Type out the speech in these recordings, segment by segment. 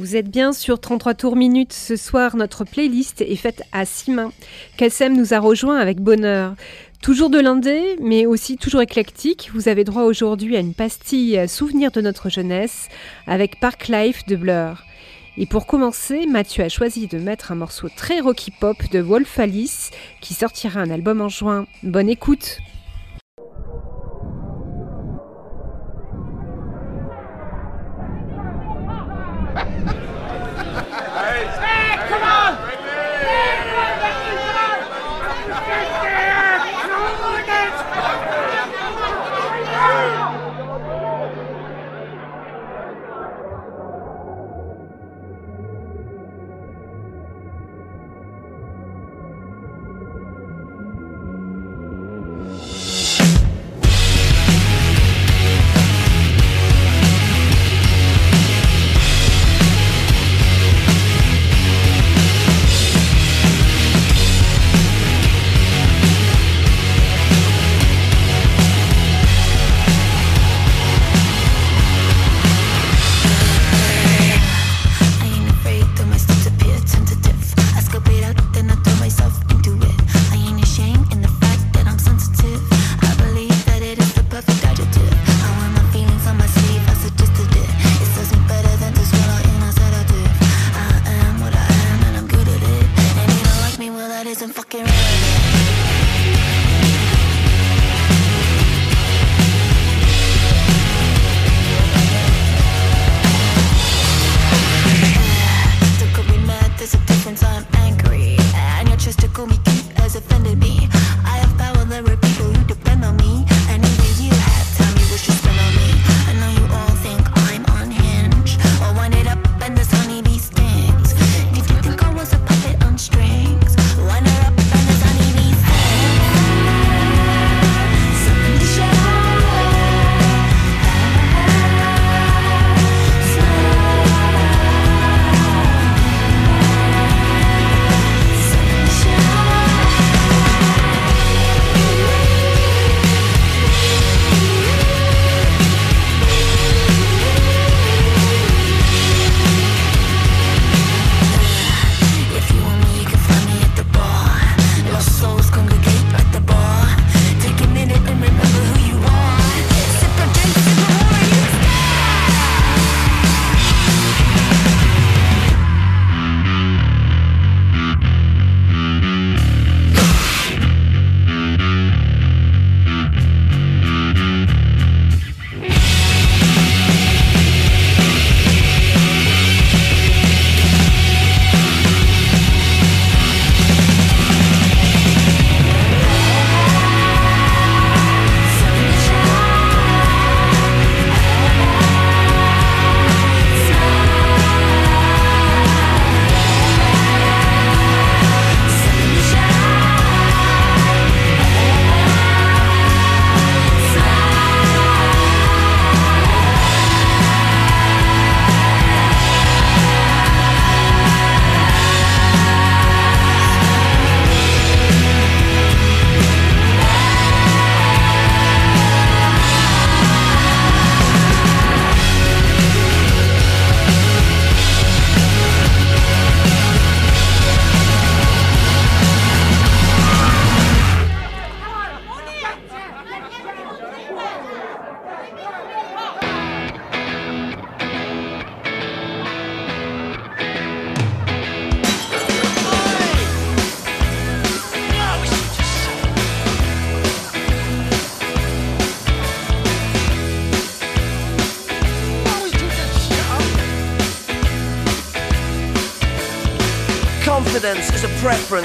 Vous êtes bien sur 33 tours minutes. Ce soir, notre playlist est faite à six mains. Kelsem nous a rejoint avec bonheur. Toujours de l'indé, mais aussi toujours éclectique. Vous avez droit aujourd'hui à une pastille souvenir de notre jeunesse avec Park Life de Blur. Et pour commencer, Mathieu a choisi de mettre un morceau très rocky pop de Wolf Alice qui sortira un album en juin. Bonne écoute!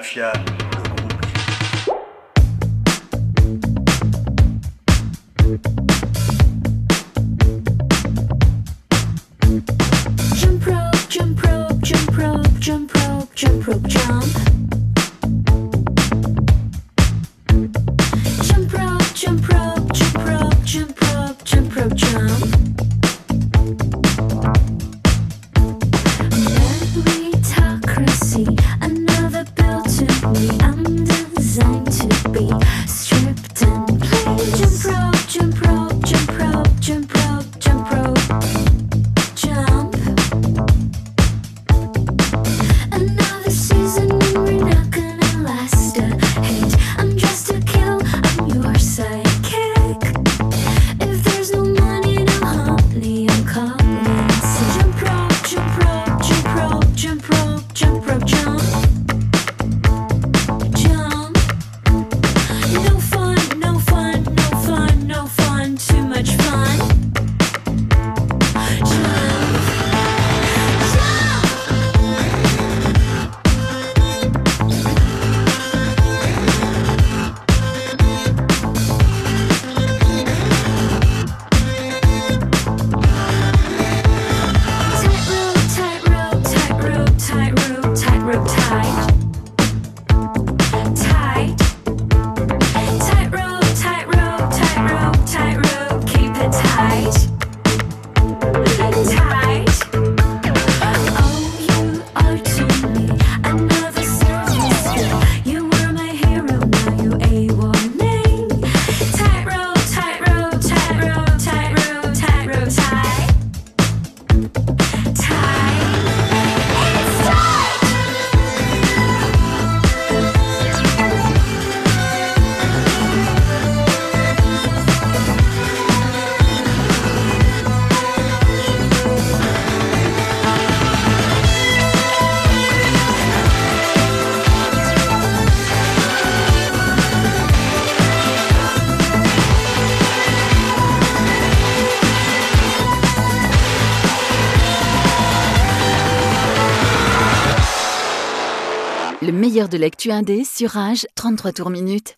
mafia de l'actu indé sur Rage, 33 tours minutes.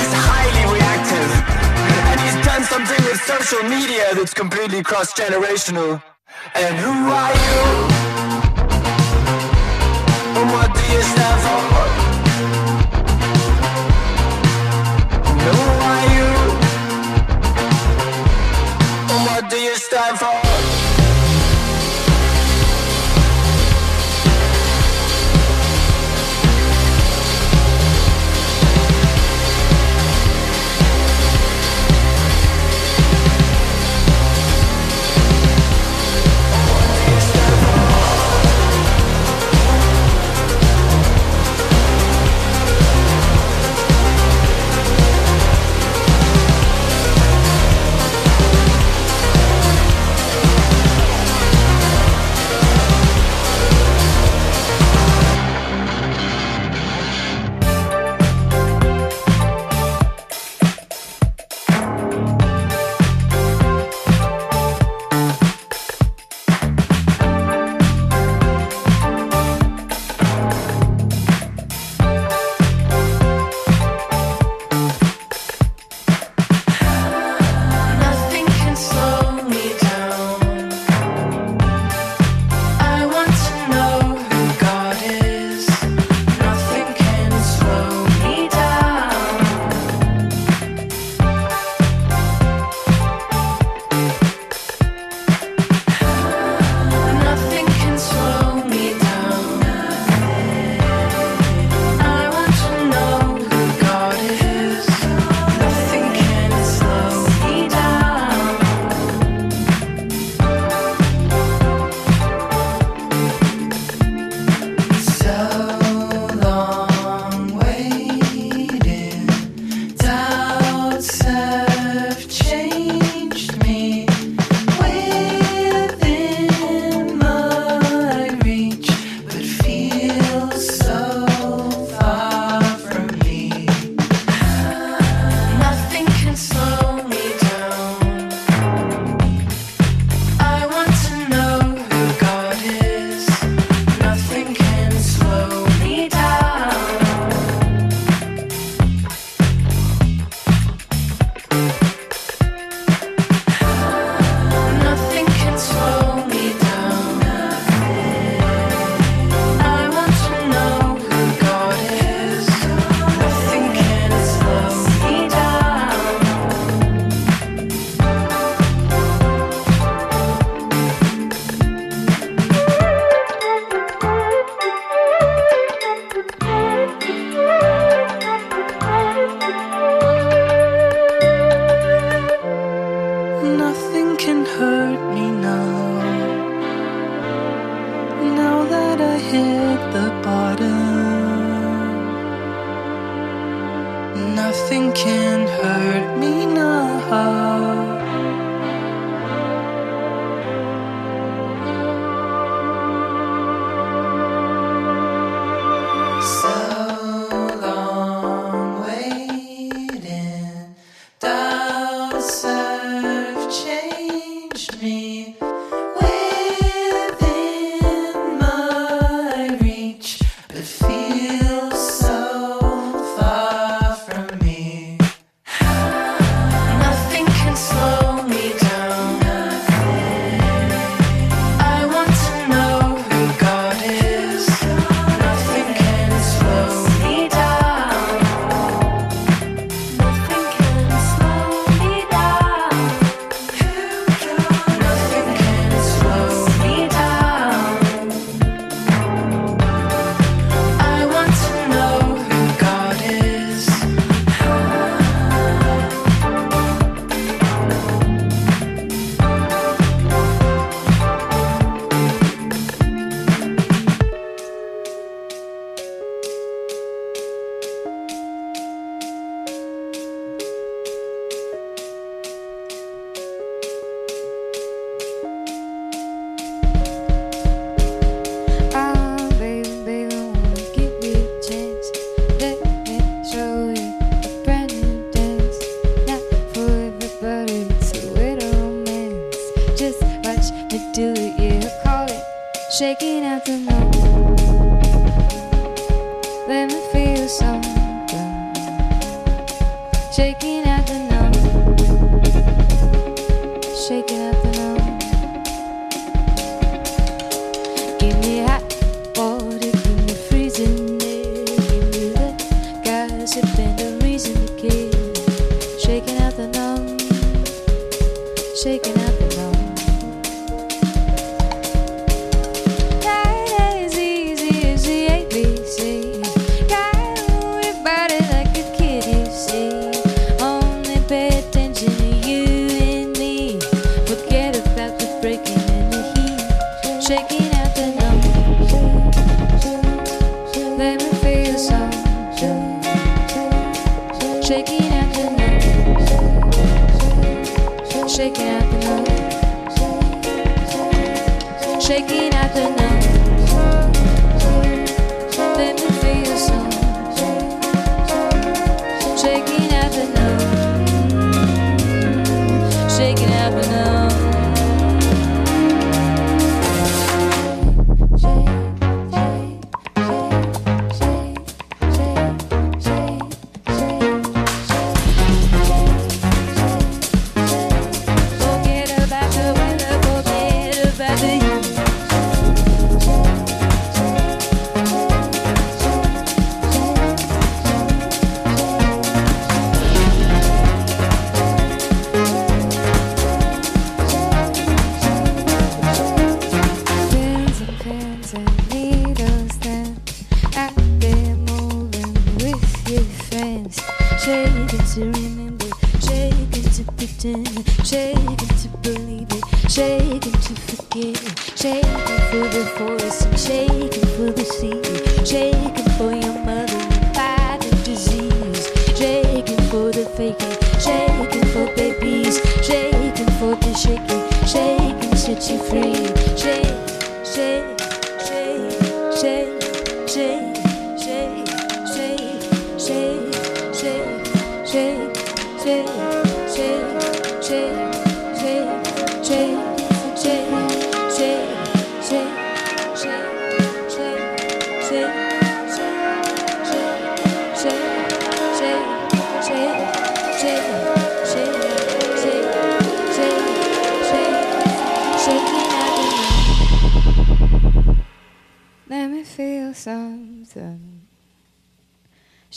He's highly reactive. And he's done something with social media that's completely cross generational. And who are you? And what do you stand for?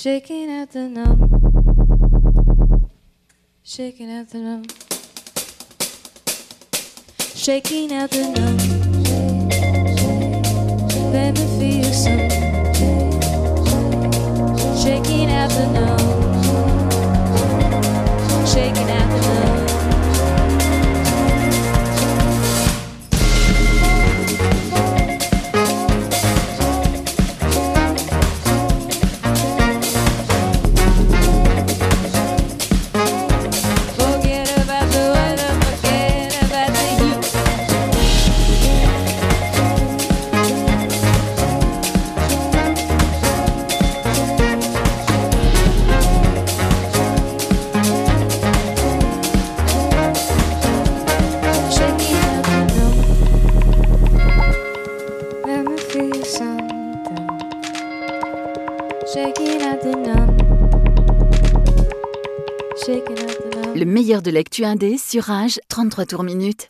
Shaking out the numb. Shaking out the numb. Shaking out the numb. Let me feel you some. Shaking out the numb. Shaking. De l'actu indé sur Rage 33 tours minutes.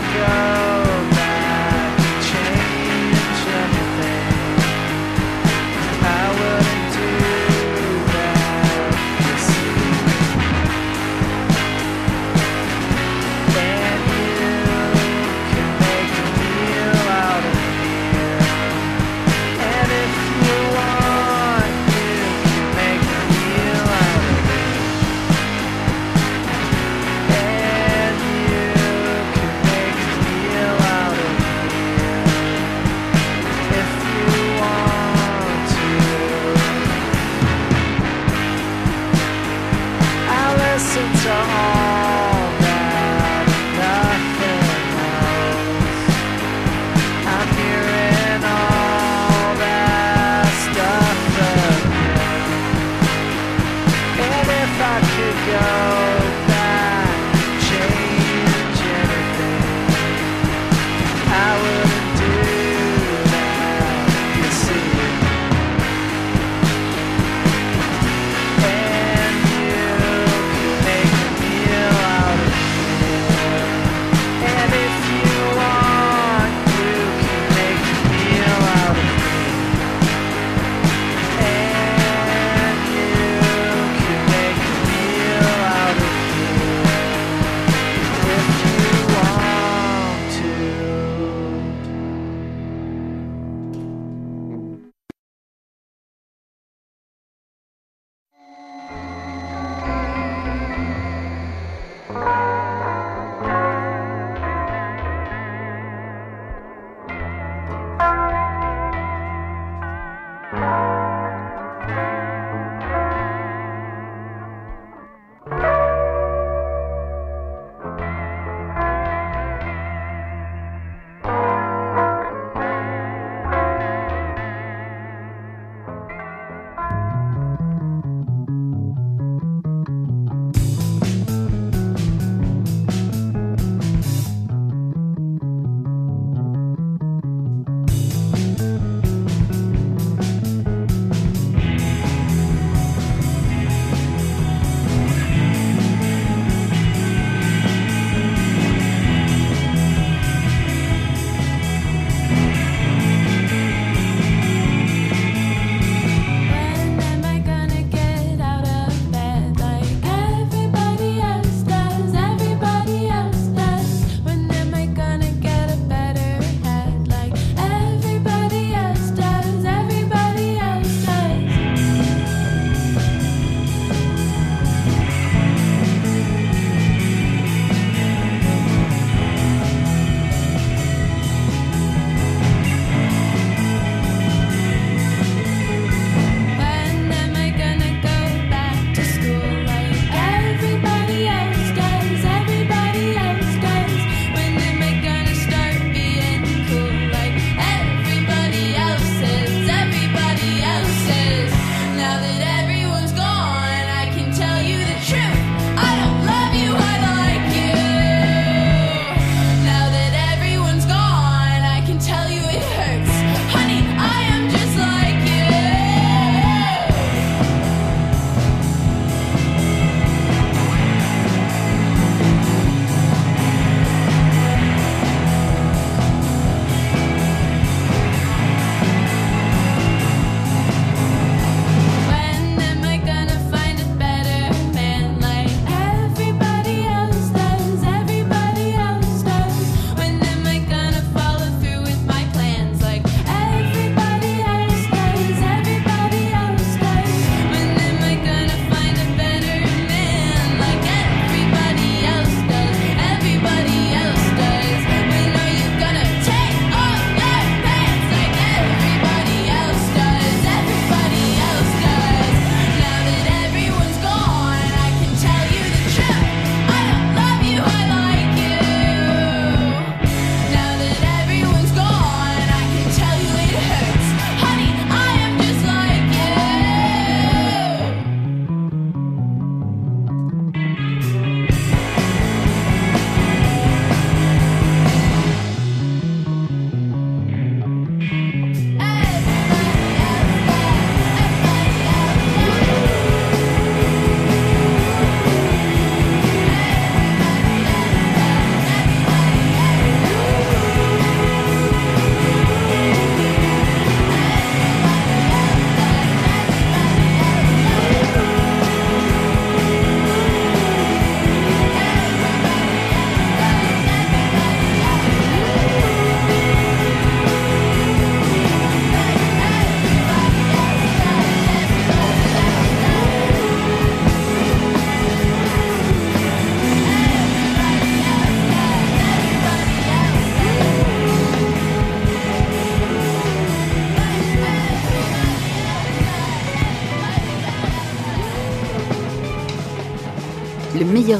Go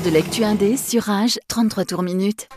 de l'actu indé sur Rage 33 tours minutes.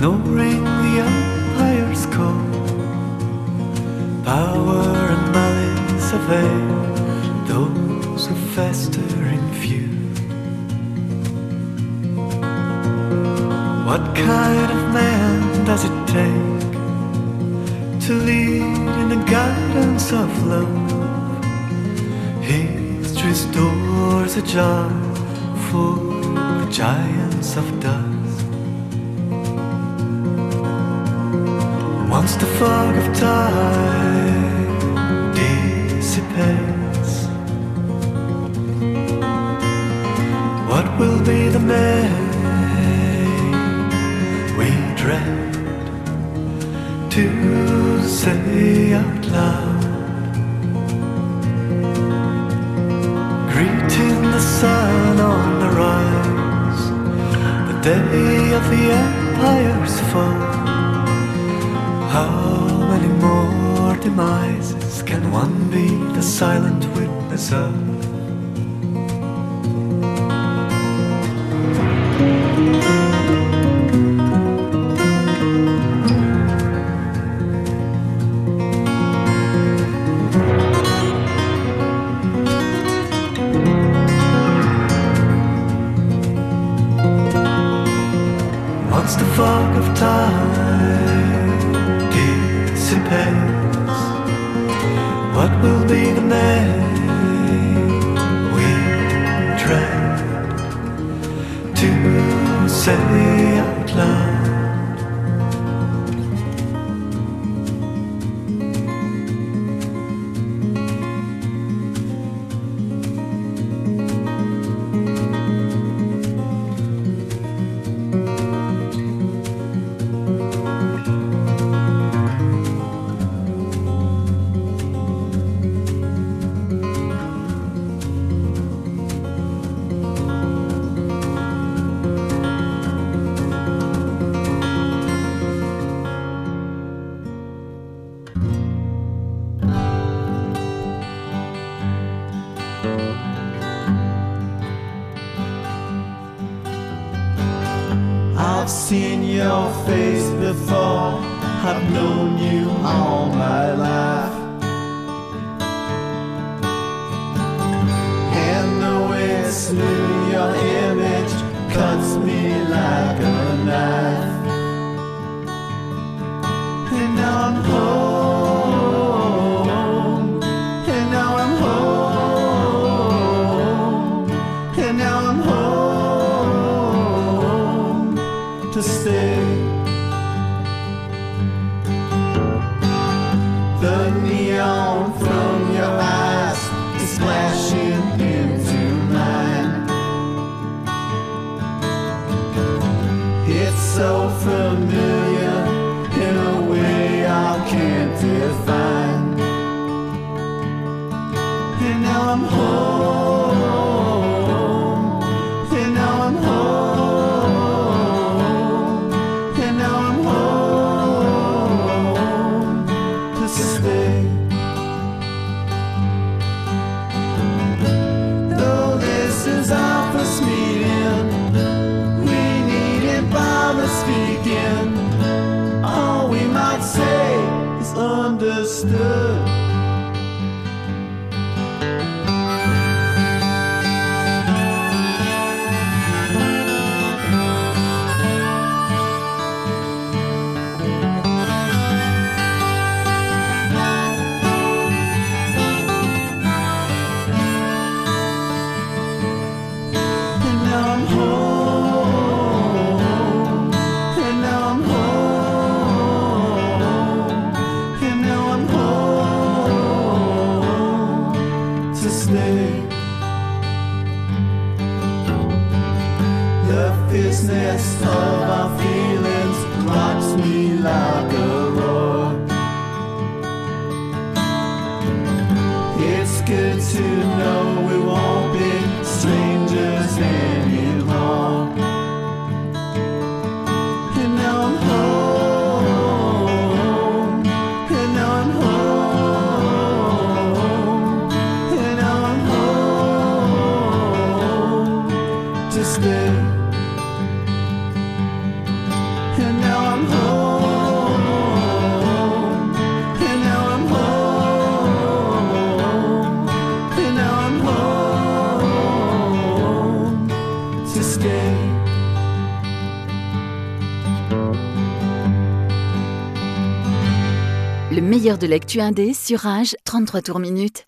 Ignoring the empire's call. Power and malice avail those who fester in feud. What kind of man does it take to lead in the guidance of love? History's doors ajar for the giants of dust. Once the fog of time dissipates, what will be the name we dread to say out loud? Greeting the sun on the rise, the day of the empire's fall. More demises can one be the silent witness of? Your face before. I've known you all my life. De l'actu indé sur Rage, 33 tours minutes.